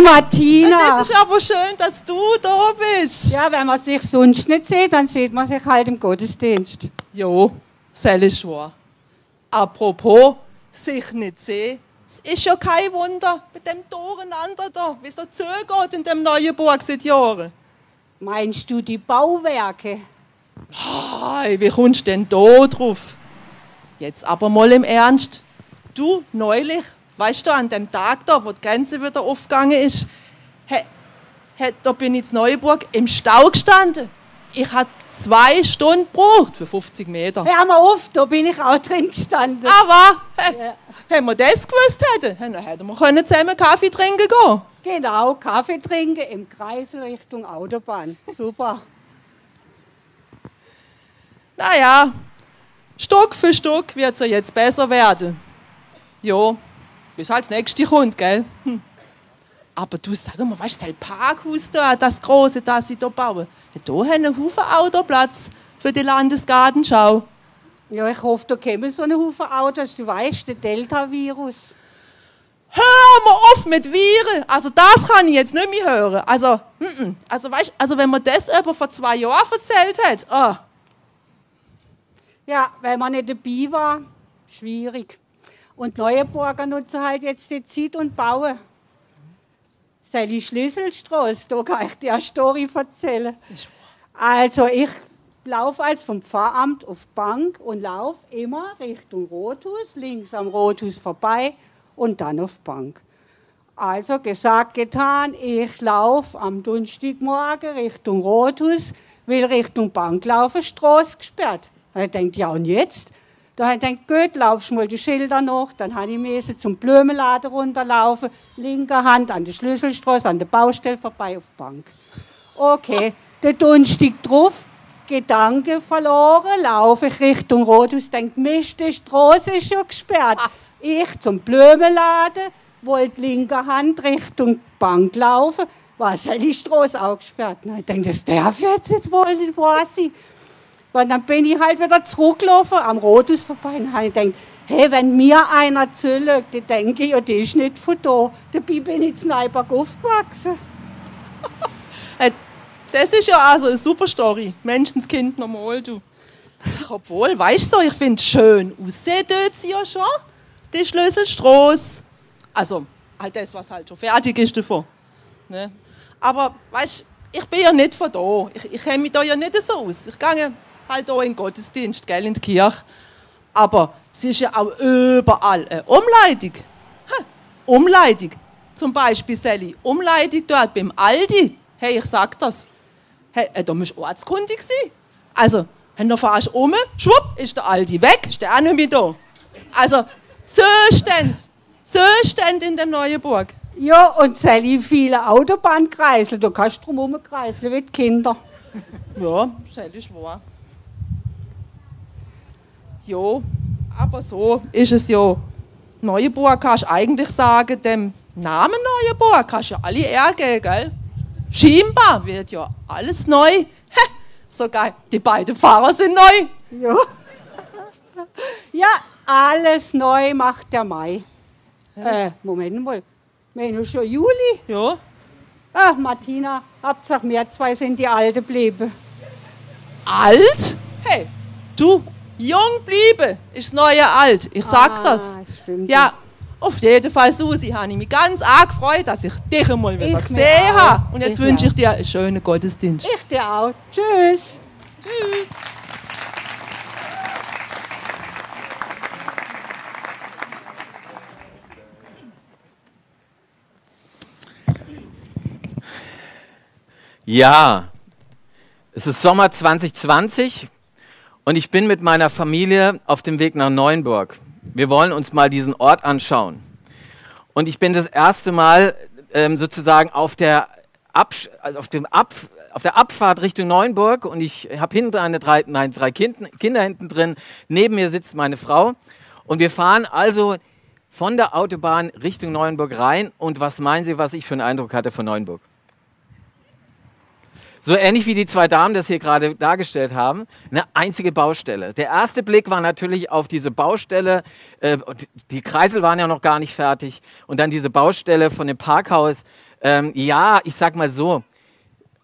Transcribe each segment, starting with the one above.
Martina. Es ist aber schön, dass du da bist. Ja, wenn man sich sonst nicht sieht, dann sieht man sich halt im Gottesdienst. Jo, das ist wahr. Apropos, sich nicht sehen. Es ist ja kein Wunder mit dem Durcheinander da, wie es da zugeht in dem neuen Burg seit Jahren. Meinst du die Bauwerke? Hey, wie kommst du denn da drauf? Jetzt aber mal im Ernst. Du, neulich, weißt du, an dem Tag da, wo die Grenze wieder aufgegangen ist, he, he, da bin ich in Neuburg im Stau gestanden. Ich habe zwei Stunden gebraucht für 50 Meter. Hör mal auf, da bin ich auch drin gestanden. Aber, he, ja. wenn wir das gewusst hätten, dann hätten wir können zusammen Kaffee trinken gehen Genau, Kaffee trinken im Kreis Richtung Autobahn. Super. Naja, Stück für Stück wird es ja jetzt besser werden. Ja, bis halt das nächste kommt, gell? Hm. Aber du sag mal, weißt du, das Parkhaus da, das große, das sie da bauen, da haben einen Haufen Autoplatz für die Landesgartenschau. Ja, ich hoffe, da kommen so einen Haufen Autos, du weißt, der Delta-Virus. Hör mal auf mit Viren! Also das kann ich jetzt nicht mehr hören. Also, n -n. also weißt, also wenn man das aber vor zwei Jahren erzählt hat, oh. Ja, wenn man nicht dabei war, schwierig. Und Neuenburger nutzen halt jetzt die Zeit und bauen. Sally Schlüsselstraße, da kann ich dir eine Story erzählen. Also ich laufe als vom Pfarramt auf Bank und laufe immer Richtung Rothus, links am Rothus vorbei und dann auf Bank. Also gesagt, getan, ich laufe am Donnerstagmorgen Richtung Rothus, will Richtung Bank laufen, Straße gesperrt. Ich denkt, ja und jetzt? Da habe ich gedacht, gut, laufst mal die Schilder noch. Dann habe ich müssen zum Blumenladen runterlaufen, linker Hand an der Schlüsselstraße, an der Baustelle vorbei auf die Bank. Okay, der Donnerstag drauf, Gedanke verloren, laufe ich Richtung Rothus, denke, Mist, die Straße ist schon gesperrt. Ich zum Blumenladen, wollte linker Hand Richtung Bank laufen, war die Straße auch gesperrt. ich denke, das darf jetzt nicht nicht wahr sein. Und dann bin ich halt wieder zurückgelaufen, am Rotus vorbei und habe gedacht, hey, wenn mir einer zulegt, dann denke ich, ja, der ist nicht von da. Dabei bin ich in Zneiberg aufgewachsen. das ist ja also eine super Story. Menschenskind normal, du. Obwohl, weißt du, ich finde es schön aussehen tut sie ja schon, die Schlüsselstraße. Also, halt das, was halt schon fertig ist davon. Ne? Aber, weißt du, ich bin ja nicht von da. Ich, ich kenne mich da ja nicht so aus. Ich gehe halt auch in Gottesdienst, gell, in die Kirche. Aber es ist ja auch überall eine Umleitung. Ha, Umleitung. Zum Beispiel, Sally, Umleitung dort beim Aldi. Hey, ich sag das. Hey, äh, da musst du ortskundig sein. Also, wenn du fährst um, schwupp, ist der Aldi weg, ist der auch nicht mehr da. Also, Zustand, Zustand in der neuen Burg. Ja, und Sally, viele Autobahnkreisel, du kannst drum herum kreiseln wie die Kinder. Ja, Sally ist wahr. Ja, aber so ist es ja. Neuenburg kannst du eigentlich sagen, dem Namen Neuenburg kannst du ja alle ärgern, gell? Scheinbar wird ja alles neu. sogar die beiden Fahrer sind neu. Ja. ja, alles neu macht der Mai. Ja. Äh, Moment mal. Wir haben schon Juli. Ja. Ach, Martina, Hauptsache wir zwei sind die Alte geblieben. Alt? Hey, du, Jung bleiben ist das neue alt. Ich sag ah, das. Stimmt. Ja, auf jeden Fall, Susi, habe ich mich ganz arg gefreut, dass ich dich einmal wieder ich gesehen habe. Und jetzt ich wünsche ich dir einen schönen Gottesdienst. Ich dir auch. Tschüss. Tschüss. Ja, es ist Sommer 2020 und ich bin mit meiner Familie auf dem Weg nach Neuenburg. Wir wollen uns mal diesen Ort anschauen. Und ich bin das erste Mal ähm, sozusagen auf der, Absch also auf, dem Ab auf der Abfahrt Richtung Neuenburg und ich habe hinten eine drei, nein, drei kind Kinder hinten drin. Neben mir sitzt meine Frau. Und wir fahren also von der Autobahn Richtung Neuenburg rein. Und was meinen Sie, was ich für einen Eindruck hatte von Neuenburg? So ähnlich wie die zwei Damen das hier gerade dargestellt haben, eine einzige Baustelle. Der erste Blick war natürlich auf diese Baustelle, äh, die Kreisel waren ja noch gar nicht fertig, und dann diese Baustelle von dem Parkhaus Ähm, ja, ich sag mal so,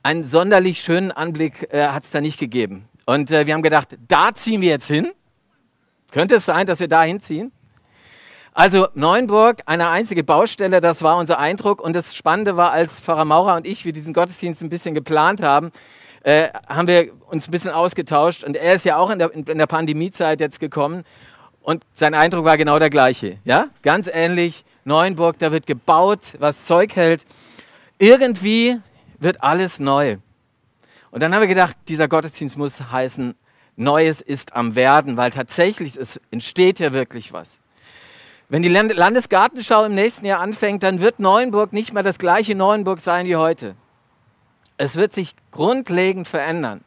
einen sonderlich schönen Anblick äh, hat es da nicht gegeben. Und äh, wir haben gedacht, da ziehen wir jetzt hin. Könnte es sein, dass wir da hinziehen? Also Neuenburg, eine einzige Baustelle, das war unser Eindruck. Und das Spannende war, als Pfarrer Maurer und ich, wir diesen Gottesdienst ein bisschen geplant haben, äh, haben wir uns ein bisschen ausgetauscht. Und er ist ja auch in der, in der Pandemiezeit jetzt gekommen. Und sein Eindruck war genau der gleiche. Ja, ganz ähnlich. Neuenburg, da wird gebaut, was Zeug hält. Irgendwie wird alles neu. Und dann haben wir gedacht, dieser Gottesdienst muss heißen, Neues ist am Werden, weil tatsächlich es entsteht ja wirklich was. Wenn die Landesgartenschau im nächsten Jahr anfängt, dann wird Neuenburg nicht mehr das gleiche Neuenburg sein wie heute. Es wird sich grundlegend verändern.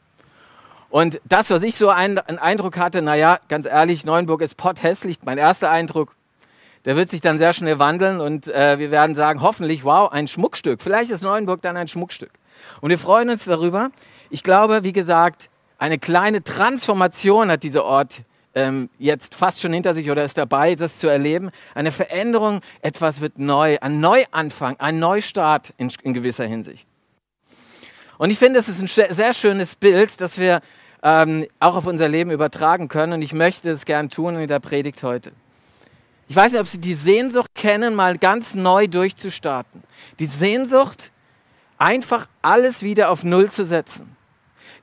Und das, was ich so einen, Eindruck hatte, naja, ganz ehrlich, Neuenburg ist potthässlich, mein erster Eindruck, der wird sich dann sehr schnell wandeln und äh, wir werden sagen, hoffentlich, wow, ein Schmuckstück. Vielleicht ist Neuenburg dann ein Schmuckstück. Und wir freuen uns darüber. Ich glaube, wie gesagt, eine kleine Transformation hat dieser Ort ähm, jetzt fast schon hinter sich oder ist dabei, das zu erleben. Eine Veränderung, etwas wird neu, ein Neuanfang, ein Neustart in, in gewisser Hinsicht. Und ich finde, es ist ein sehr schönes Bild, das wir ähm, auch auf unser Leben übertragen können. Und ich möchte es gern tun in der Predigt heute. Ich weiß nicht, ob Sie die Sehnsucht kennen, mal ganz neu durchzustarten. Die Sehnsucht, einfach alles wieder auf Null zu setzen.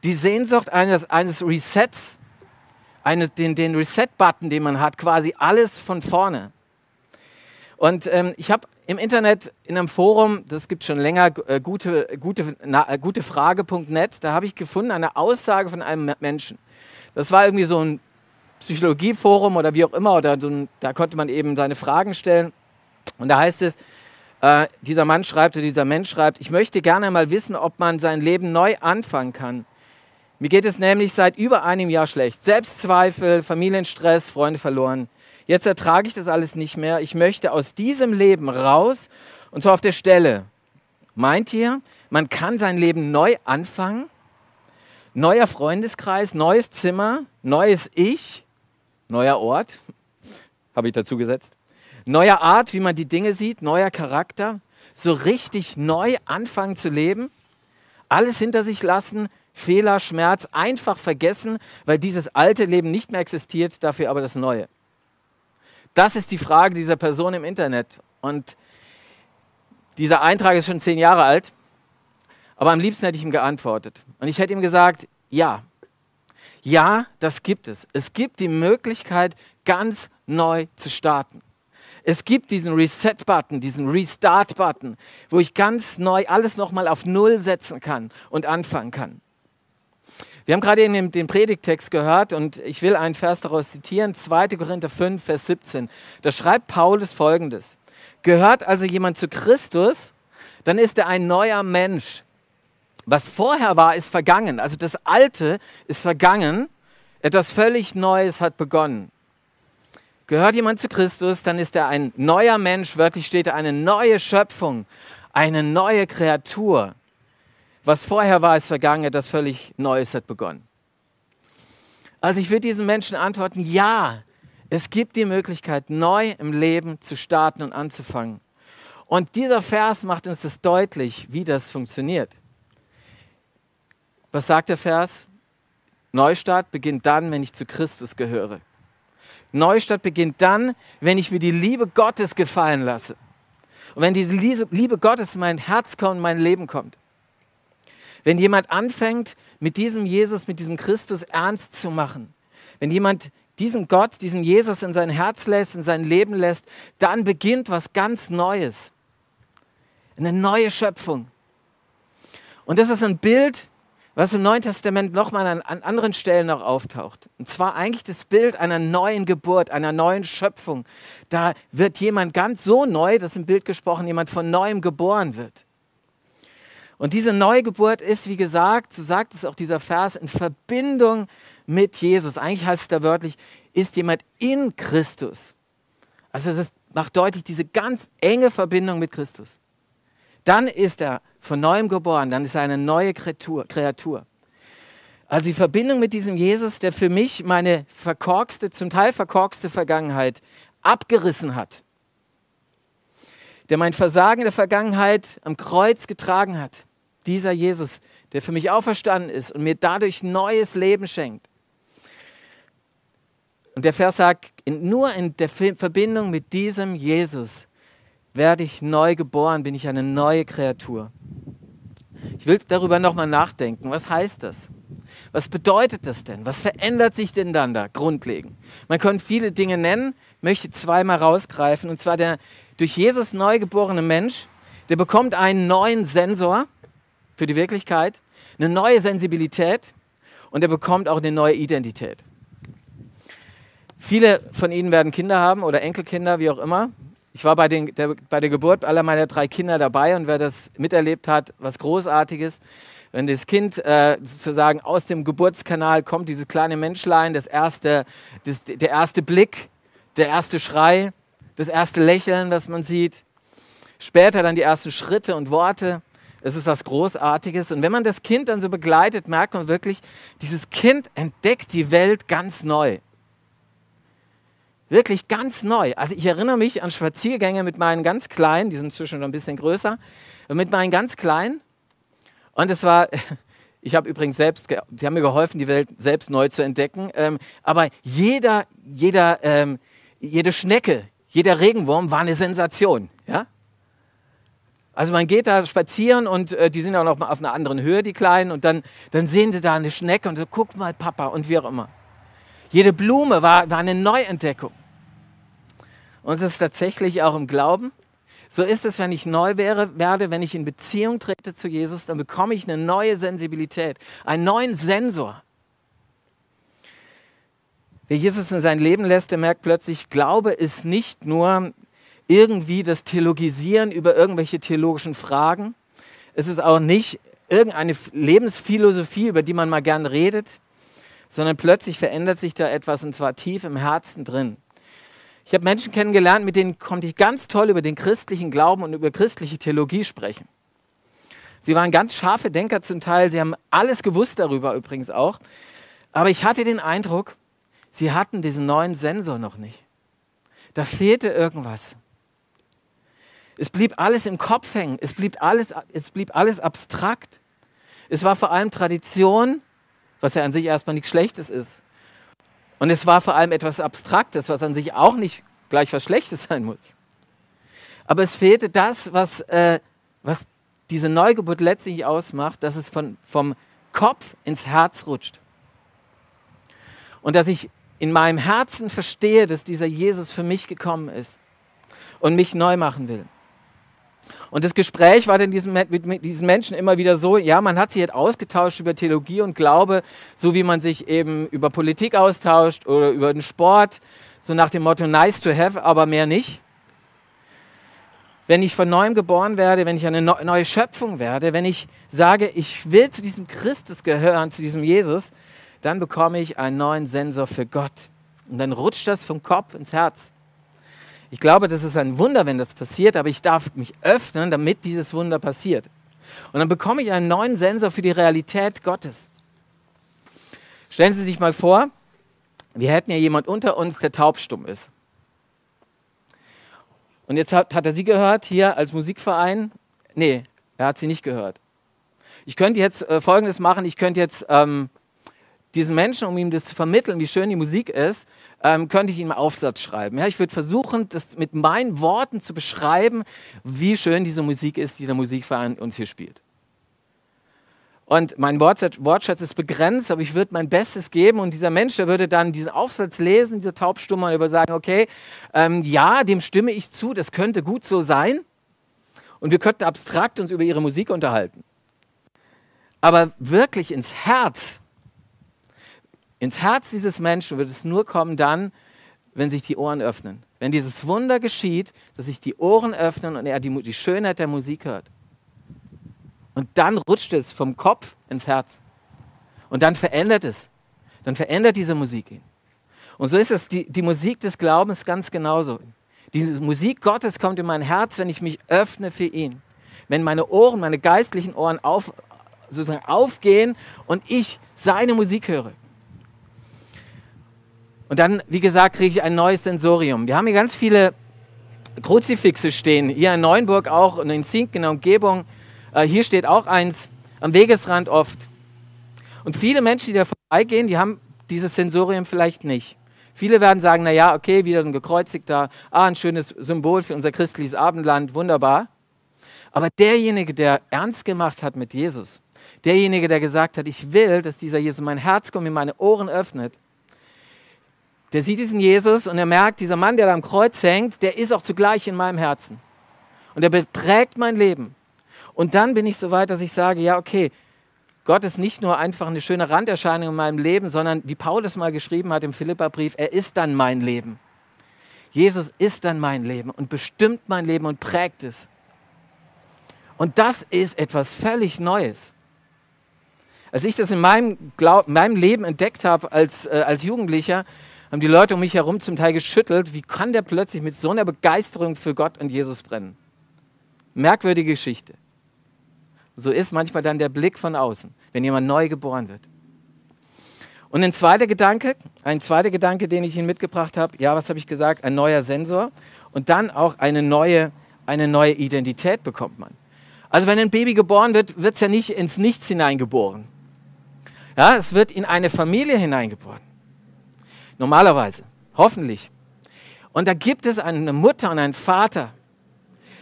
Die Sehnsucht eines, eines Resets, eine, den, den Reset-Button, den man hat, quasi alles von vorne. Und ähm, ich habe im Internet in einem Forum, das gibt schon länger, äh, gute, gute, na, äh, gutefrage.net, da habe ich gefunden eine Aussage von einem Menschen. Das war irgendwie so ein Psychologieforum oder wie auch immer, oder so ein, da konnte man eben seine Fragen stellen. Und da heißt es, äh, dieser Mann schreibt oder dieser Mensch schreibt, ich möchte gerne mal wissen, ob man sein Leben neu anfangen kann. Mir geht es nämlich seit über einem Jahr schlecht. Selbstzweifel, Familienstress, Freunde verloren. Jetzt ertrage ich das alles nicht mehr. Ich möchte aus diesem Leben raus und zwar auf der Stelle. Meint ihr, man kann sein Leben neu anfangen? Neuer Freundeskreis, neues Zimmer, neues Ich, neuer Ort, habe ich dazu gesetzt. Neuer Art, wie man die Dinge sieht, neuer Charakter. So richtig neu anfangen zu leben. Alles hinter sich lassen, Fehler, Schmerz einfach vergessen, weil dieses alte Leben nicht mehr existiert, dafür aber das Neue? Das ist die Frage dieser Person im Internet. Und dieser Eintrag ist schon zehn Jahre alt, aber am liebsten hätte ich ihm geantwortet. Und ich hätte ihm gesagt, ja, ja, das gibt es. Es gibt die Möglichkeit, ganz neu zu starten. Es gibt diesen Reset-Button, diesen Restart-Button, wo ich ganz neu alles nochmal auf Null setzen kann und anfangen kann. Wir haben gerade eben den Predigtext gehört und ich will einen Vers daraus zitieren, 2. Korinther 5, Vers 17. Da schreibt Paulus folgendes. Gehört also jemand zu Christus, dann ist er ein neuer Mensch. Was vorher war, ist vergangen. Also das Alte ist vergangen, etwas völlig Neues hat begonnen. Gehört jemand zu Christus, dann ist er ein neuer Mensch, wörtlich steht er eine neue Schöpfung, eine neue Kreatur. Was vorher war, ist vergangen, etwas völlig Neues hat begonnen. Also ich würde diesen Menschen antworten, ja, es gibt die Möglichkeit, neu im Leben zu starten und anzufangen. Und dieser Vers macht uns das deutlich, wie das funktioniert. Was sagt der Vers? Neustart beginnt dann, wenn ich zu Christus gehöre. Neustart beginnt dann, wenn ich mir die Liebe Gottes gefallen lasse. Und wenn diese Liebe Gottes in mein Herz kommt, in mein Leben kommt. Wenn jemand anfängt, mit diesem Jesus, mit diesem Christus ernst zu machen, wenn jemand diesen Gott, diesen Jesus in sein Herz lässt, in sein Leben lässt, dann beginnt was ganz Neues. Eine neue Schöpfung. Und das ist ein Bild, was im Neuen Testament nochmal an, an anderen Stellen auch auftaucht. Und zwar eigentlich das Bild einer neuen Geburt, einer neuen Schöpfung. Da wird jemand ganz so neu, dass im Bild gesprochen jemand von neuem geboren wird. Und diese Neugeburt ist, wie gesagt, so sagt es auch dieser Vers, in Verbindung mit Jesus. Eigentlich heißt es da wörtlich, ist jemand in Christus. Also das macht deutlich diese ganz enge Verbindung mit Christus. Dann ist er von neuem geboren, dann ist er eine neue Kreatur. Also die Verbindung mit diesem Jesus, der für mich meine verkorkste, zum Teil verkorkste Vergangenheit abgerissen hat der mein Versagen der Vergangenheit am Kreuz getragen hat. Dieser Jesus, der für mich auferstanden ist und mir dadurch neues Leben schenkt. Und der Vers sagt, nur in der Verbindung mit diesem Jesus werde ich neu geboren, bin ich eine neue Kreatur. Ich will darüber nochmal nachdenken. Was heißt das? Was bedeutet das denn? Was verändert sich denn dann da grundlegend? Man könnte viele Dinge nennen, möchte zweimal rausgreifen. Und zwar der durch Jesus neu geborene Mensch, der bekommt einen neuen Sensor für die Wirklichkeit, eine neue Sensibilität und er bekommt auch eine neue Identität. Viele von Ihnen werden Kinder haben oder Enkelkinder, wie auch immer. Ich war bei, den, der, bei der Geburt aller meiner drei Kinder dabei und wer das miterlebt hat, was Großartiges. Wenn das Kind äh, sozusagen aus dem Geburtskanal kommt, dieses kleine Menschlein, das erste, das, der erste Blick, der erste Schrei, das erste Lächeln, das man sieht, später dann die ersten Schritte und Worte. Es ist was Großartiges. Und wenn man das Kind dann so begleitet, merkt man wirklich, dieses Kind entdeckt die Welt ganz neu. Wirklich ganz neu. Also ich erinnere mich an Spaziergänge mit meinen ganz Kleinen, die sind inzwischen noch ein bisschen größer, mit meinen ganz Kleinen. Und es war, ich habe übrigens selbst, sie haben mir geholfen, die Welt selbst neu zu entdecken. Ähm, aber jeder, jeder, ähm, jede Schnecke, jeder Regenwurm war eine Sensation. Ja? Also man geht da spazieren und äh, die sind auch noch mal auf einer anderen Höhe, die Kleinen, und dann, dann sehen sie da eine Schnecke und so, guck mal, Papa und wie auch immer. Jede Blume war, war eine Neuentdeckung. Und es ist tatsächlich auch im Glauben. So ist es, wenn ich neu wäre, werde, wenn ich in Beziehung trete zu Jesus, dann bekomme ich eine neue Sensibilität, einen neuen Sensor. Wer Jesus in sein Leben lässt, der merkt plötzlich, Glaube ist nicht nur irgendwie das Theologisieren über irgendwelche theologischen Fragen. Es ist auch nicht irgendeine Lebensphilosophie, über die man mal gern redet sondern plötzlich verändert sich da etwas und zwar tief im Herzen drin. Ich habe Menschen kennengelernt, mit denen konnte ich ganz toll über den christlichen Glauben und über christliche Theologie sprechen. Sie waren ganz scharfe Denker zum Teil, sie haben alles gewusst darüber übrigens auch. Aber ich hatte den Eindruck, sie hatten diesen neuen Sensor noch nicht. Da fehlte irgendwas. Es blieb alles im Kopf hängen, es blieb alles, es blieb alles abstrakt. Es war vor allem Tradition was ja an sich erstmal nichts Schlechtes ist. Und es war vor allem etwas Abstraktes, was an sich auch nicht gleich was Schlechtes sein muss. Aber es fehlte das, was, äh, was diese Neugeburt letztlich ausmacht, dass es von, vom Kopf ins Herz rutscht. Und dass ich in meinem Herzen verstehe, dass dieser Jesus für mich gekommen ist und mich neu machen will. Und das Gespräch war dann diesen, mit diesen Menschen immer wieder so, ja, man hat sich jetzt ausgetauscht über Theologie und Glaube, so wie man sich eben über Politik austauscht oder über den Sport, so nach dem Motto nice to have, aber mehr nicht. Wenn ich von neuem geboren werde, wenn ich eine neue Schöpfung werde, wenn ich sage, ich will zu diesem Christus gehören, zu diesem Jesus, dann bekomme ich einen neuen Sensor für Gott. Und dann rutscht das vom Kopf ins Herz. Ich glaube, das ist ein Wunder, wenn das passiert, aber ich darf mich öffnen, damit dieses Wunder passiert. Und dann bekomme ich einen neuen Sensor für die Realität Gottes. Stellen Sie sich mal vor, wir hätten ja jemand unter uns, der taubstumm ist. Und jetzt hat, hat er sie gehört, hier als Musikverein. Nee, er hat sie nicht gehört. Ich könnte jetzt äh, Folgendes machen, ich könnte jetzt ähm, diesen Menschen, um ihm das zu vermitteln, wie schön die Musik ist, ähm, könnte ich ihm einen Aufsatz schreiben. Ja, ich würde versuchen, das mit meinen Worten zu beschreiben, wie schön diese Musik ist, die der Musikverein uns hier spielt. Und mein Wortschatz ist begrenzt, aber ich würde mein Bestes geben und dieser Mensch, der würde dann diesen Aufsatz lesen, dieser Taubstumme, und würde sagen, okay, ähm, ja, dem stimme ich zu, das könnte gut so sein. Und wir könnten abstrakt uns über ihre Musik unterhalten. Aber wirklich ins Herz ins Herz dieses Menschen wird es nur kommen dann, wenn sich die Ohren öffnen. Wenn dieses Wunder geschieht, dass sich die Ohren öffnen und er die, die Schönheit der Musik hört. Und dann rutscht es vom Kopf ins Herz. Und dann verändert es. Dann verändert diese Musik ihn. Und so ist es, die, die Musik des Glaubens ganz genauso. Die Musik Gottes kommt in mein Herz, wenn ich mich öffne für ihn. Wenn meine Ohren, meine geistlichen Ohren auf, sozusagen aufgehen und ich seine Musik höre. Und dann, wie gesagt, kriege ich ein neues Sensorium. Wir haben hier ganz viele Kruzifixe stehen, hier in Neuenburg auch und in Zinken in der Umgebung. Äh, hier steht auch eins, am Wegesrand oft. Und viele Menschen, die da vorbeigehen, die haben dieses Sensorium vielleicht nicht. Viele werden sagen, naja, okay, wieder ein gekreuzigter, ah, ein schönes Symbol für unser christliches Abendland, wunderbar. Aber derjenige, der ernst gemacht hat mit Jesus, derjenige, der gesagt hat, ich will, dass dieser Jesus mein Herz kommt, mir meine Ohren öffnet, der sieht diesen Jesus und er merkt, dieser Mann, der da am Kreuz hängt, der ist auch zugleich in meinem Herzen. Und er prägt mein Leben. Und dann bin ich so weit, dass ich sage, ja, okay, Gott ist nicht nur einfach eine schöne Randerscheinung in meinem Leben, sondern wie Paulus mal geschrieben hat im Philipperbrief, er ist dann mein Leben. Jesus ist dann mein Leben und bestimmt mein Leben und prägt es. Und das ist etwas völlig Neues. Als ich das in meinem, Glaub, meinem Leben entdeckt habe als, äh, als Jugendlicher, haben die Leute um mich herum zum Teil geschüttelt. Wie kann der plötzlich mit so einer Begeisterung für Gott und Jesus brennen? Merkwürdige Geschichte. So ist manchmal dann der Blick von außen, wenn jemand neu geboren wird. Und ein zweiter Gedanke, ein zweiter Gedanke, den ich Ihnen mitgebracht habe, ja, was habe ich gesagt? Ein neuer Sensor und dann auch eine neue, eine neue Identität bekommt man. Also wenn ein Baby geboren wird, wird es ja nicht ins Nichts hineingeboren. Ja, es wird in eine Familie hineingeboren. Normalerweise, hoffentlich. Und da gibt es eine Mutter und einen Vater.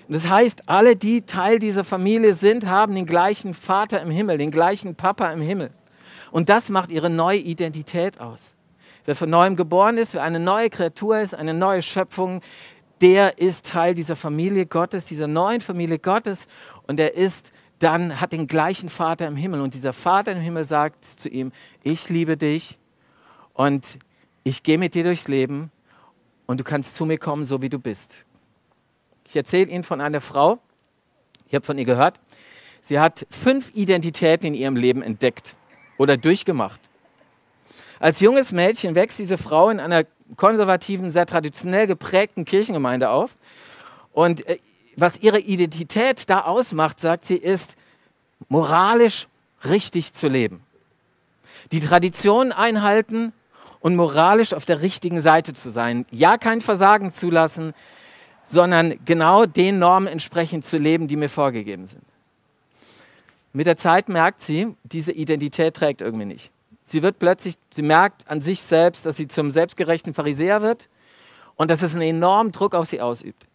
Und das heißt, alle, die Teil dieser Familie sind, haben den gleichen Vater im Himmel, den gleichen Papa im Himmel. Und das macht ihre neue Identität aus. Wer von neuem geboren ist, wer eine neue Kreatur ist, eine neue Schöpfung, der ist Teil dieser Familie Gottes, dieser neuen Familie Gottes. Und er ist dann, hat den gleichen Vater im Himmel. Und dieser Vater im Himmel sagt zu ihm, ich liebe dich und ich gehe mit dir durchs Leben und du kannst zu mir kommen, so wie du bist. Ich erzähle Ihnen von einer Frau, ich habe von ihr gehört, sie hat fünf Identitäten in ihrem Leben entdeckt oder durchgemacht. Als junges Mädchen wächst diese Frau in einer konservativen, sehr traditionell geprägten Kirchengemeinde auf. Und äh, was ihre Identität da ausmacht, sagt sie, ist moralisch richtig zu leben. Die Traditionen einhalten, und moralisch auf der richtigen Seite zu sein. Ja, kein Versagen zulassen, sondern genau den Normen entsprechend zu leben, die mir vorgegeben sind. Mit der Zeit merkt sie, diese Identität trägt irgendwie nicht. Sie wird plötzlich, sie merkt an sich selbst, dass sie zum selbstgerechten Pharisäer wird und dass es einen enormen Druck auf sie ausübt.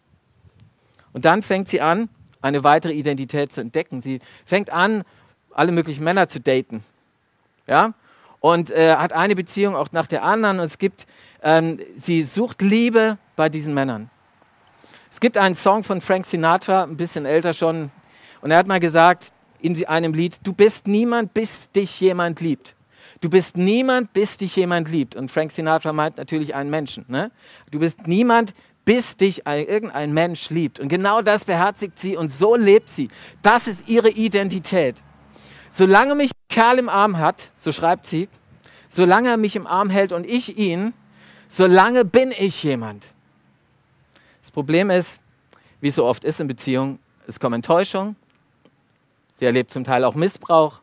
Und dann fängt sie an, eine weitere Identität zu entdecken. Sie fängt an, alle möglichen Männer zu daten. Ja? Und äh, hat eine Beziehung auch nach der anderen. Und es gibt, ähm, sie sucht Liebe bei diesen Männern. Es gibt einen Song von Frank Sinatra, ein bisschen älter schon, und er hat mal gesagt in einem Lied: Du bist niemand, bis dich jemand liebt. Du bist niemand, bis dich jemand liebt. Und Frank Sinatra meint natürlich einen Menschen. Ne? Du bist niemand, bis dich ein, irgendein Mensch liebt. Und genau das beherzigt sie und so lebt sie. Das ist ihre Identität. Solange mich Kerl im Arm hat, so schreibt sie, solange er mich im Arm hält und ich ihn, solange bin ich jemand. Das Problem ist, wie es so oft ist in Beziehungen, es kommt Enttäuschung, sie erlebt zum Teil auch Missbrauch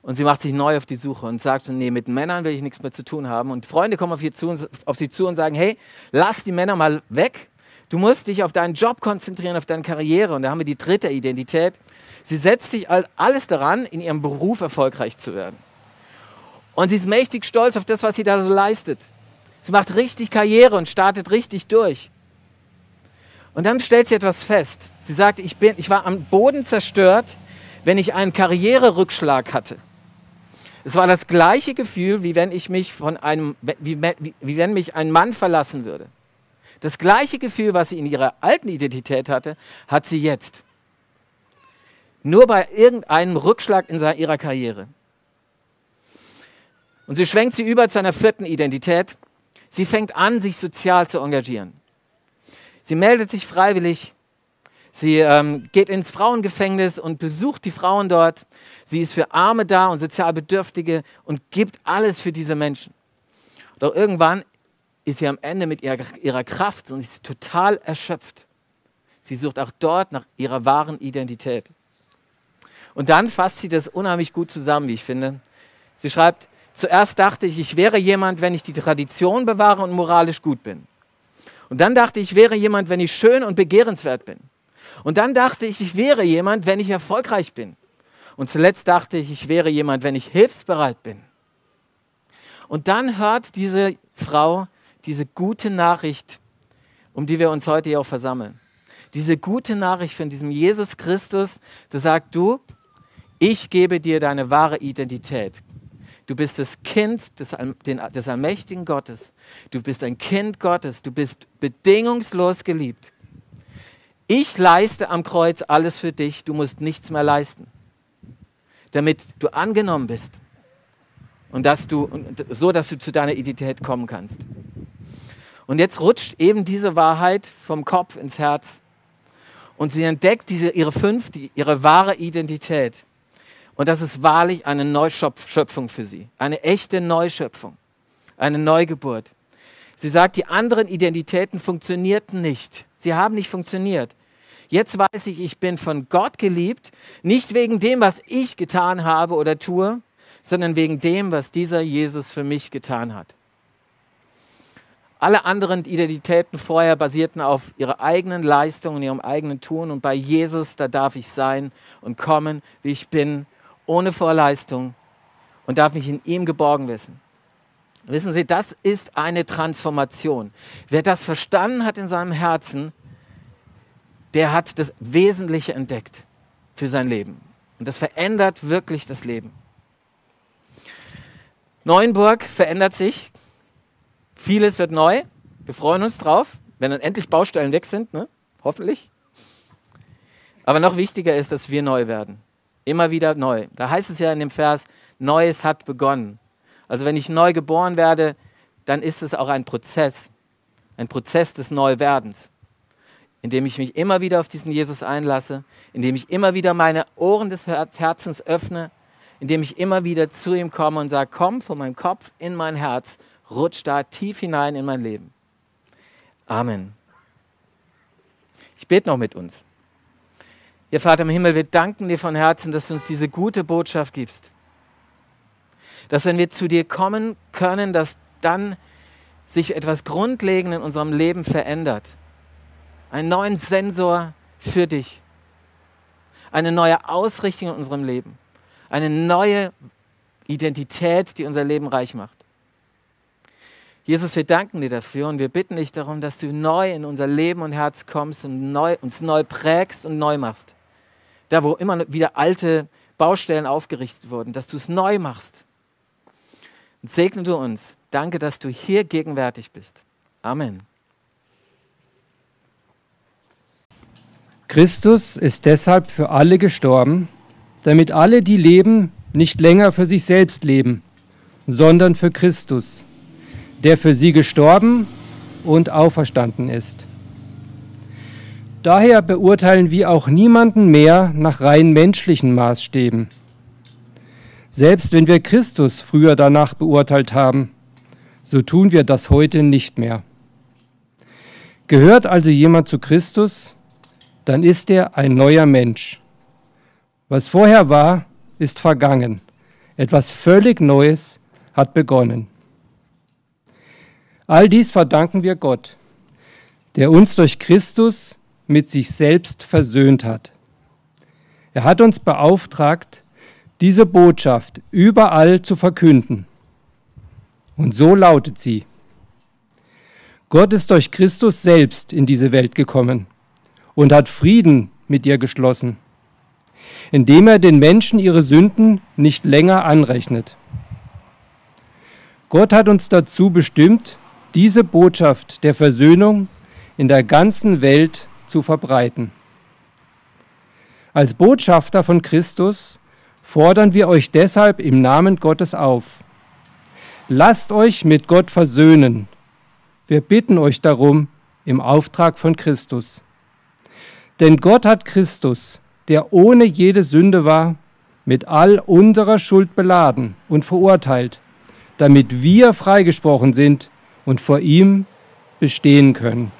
und sie macht sich neu auf die Suche und sagt, nee, mit Männern will ich nichts mehr zu tun haben. Und Freunde kommen auf, zu, auf sie zu und sagen, hey, lass die Männer mal weg. Du musst dich auf deinen Job konzentrieren, auf deine Karriere. Und da haben wir die dritte Identität. Sie setzt sich alles daran, in ihrem Beruf erfolgreich zu werden. Und sie ist mächtig stolz auf das, was sie da so leistet. Sie macht richtig Karriere und startet richtig durch. Und dann stellt sie etwas fest. Sie sagt, ich, bin, ich war am Boden zerstört, wenn ich einen Karriererückschlag hatte. Es war das gleiche Gefühl, wie wenn, ich mich von einem, wie, wie, wie wenn mich ein Mann verlassen würde. Das gleiche Gefühl, was sie in ihrer alten Identität hatte, hat sie jetzt. Nur bei irgendeinem Rückschlag in ihrer Karriere. Und sie schwenkt sie über zu einer vierten Identität. Sie fängt an, sich sozial zu engagieren. Sie meldet sich freiwillig. Sie ähm, geht ins Frauengefängnis und besucht die Frauen dort. Sie ist für Arme da und Sozialbedürftige und gibt alles für diese Menschen. Doch irgendwann ist sie am Ende mit ihrer, ihrer Kraft und ist total erschöpft. Sie sucht auch dort nach ihrer wahren Identität. Und dann fasst sie das unheimlich gut zusammen, wie ich finde. Sie schreibt, Zuerst dachte ich, ich wäre jemand, wenn ich die Tradition bewahre und moralisch gut bin. Und dann dachte ich, ich wäre jemand, wenn ich schön und begehrenswert bin. Und dann dachte ich, ich wäre jemand, wenn ich erfolgreich bin. Und zuletzt dachte ich, ich wäre jemand, wenn ich hilfsbereit bin. Und dann hört diese Frau diese gute Nachricht, um die wir uns heute hier auch versammeln. Diese gute Nachricht von diesem Jesus Christus, der sagt, du, ich gebe dir deine wahre Identität. Du bist das Kind des, des allmächtigen Gottes. Du bist ein Kind Gottes. Du bist bedingungslos geliebt. Ich leiste am Kreuz alles für dich. Du musst nichts mehr leisten, damit du angenommen bist und dass du, so, dass du zu deiner Identität kommen kannst. Und jetzt rutscht eben diese Wahrheit vom Kopf ins Herz und sie entdeckt diese, ihre fünf, die, ihre wahre Identität. Und das ist wahrlich eine Neuschöpfung für sie, eine echte Neuschöpfung, eine Neugeburt. Sie sagt, die anderen Identitäten funktionierten nicht. Sie haben nicht funktioniert. Jetzt weiß ich, ich bin von Gott geliebt, nicht wegen dem, was ich getan habe oder tue, sondern wegen dem, was dieser Jesus für mich getan hat. Alle anderen Identitäten vorher basierten auf ihrer eigenen Leistung und ihrem eigenen Tun. Und bei Jesus, da darf ich sein und kommen, wie ich bin, ohne Vorleistung und darf mich in ihm geborgen wissen. Wissen Sie, das ist eine Transformation. Wer das verstanden hat in seinem Herzen, der hat das Wesentliche entdeckt für sein Leben. Und das verändert wirklich das Leben. Neuenburg verändert sich. Vieles wird neu. Wir freuen uns drauf, wenn dann endlich Baustellen weg sind, ne? hoffentlich. Aber noch wichtiger ist, dass wir neu werden. Immer wieder neu. Da heißt es ja in dem Vers, Neues hat begonnen. Also wenn ich neu geboren werde, dann ist es auch ein Prozess. Ein Prozess des Neuwerdens. Indem ich mich immer wieder auf diesen Jesus einlasse, indem ich immer wieder meine Ohren des Herzens öffne indem ich immer wieder zu ihm komme und sage, komm von meinem Kopf in mein Herz, rutsch da tief hinein in mein Leben. Amen. Ich bete noch mit uns. Ja, Vater im Himmel, wir danken dir von Herzen, dass du uns diese gute Botschaft gibst. Dass wenn wir zu dir kommen können, dass dann sich etwas grundlegend in unserem Leben verändert. Einen neuen Sensor für dich. Eine neue Ausrichtung in unserem Leben eine neue Identität, die unser Leben reich macht. Jesus, wir danken dir dafür und wir bitten dich darum, dass du neu in unser Leben und Herz kommst und neu, uns neu prägst und neu machst. Da, wo immer wieder alte Baustellen aufgerichtet wurden, dass du es neu machst. Und segne du uns. Danke, dass du hier gegenwärtig bist. Amen. Christus ist deshalb für alle gestorben, damit alle, die leben, nicht länger für sich selbst leben, sondern für Christus, der für sie gestorben und auferstanden ist. Daher beurteilen wir auch niemanden mehr nach rein menschlichen Maßstäben. Selbst wenn wir Christus früher danach beurteilt haben, so tun wir das heute nicht mehr. Gehört also jemand zu Christus, dann ist er ein neuer Mensch. Was vorher war, ist vergangen. Etwas völlig Neues hat begonnen. All dies verdanken wir Gott, der uns durch Christus mit sich selbst versöhnt hat. Er hat uns beauftragt, diese Botschaft überall zu verkünden. Und so lautet sie. Gott ist durch Christus selbst in diese Welt gekommen und hat Frieden mit ihr geschlossen indem er den Menschen ihre Sünden nicht länger anrechnet. Gott hat uns dazu bestimmt, diese Botschaft der Versöhnung in der ganzen Welt zu verbreiten. Als Botschafter von Christus fordern wir euch deshalb im Namen Gottes auf. Lasst euch mit Gott versöhnen. Wir bitten euch darum im Auftrag von Christus. Denn Gott hat Christus, der ohne jede Sünde war, mit all unserer Schuld beladen und verurteilt, damit wir freigesprochen sind und vor ihm bestehen können.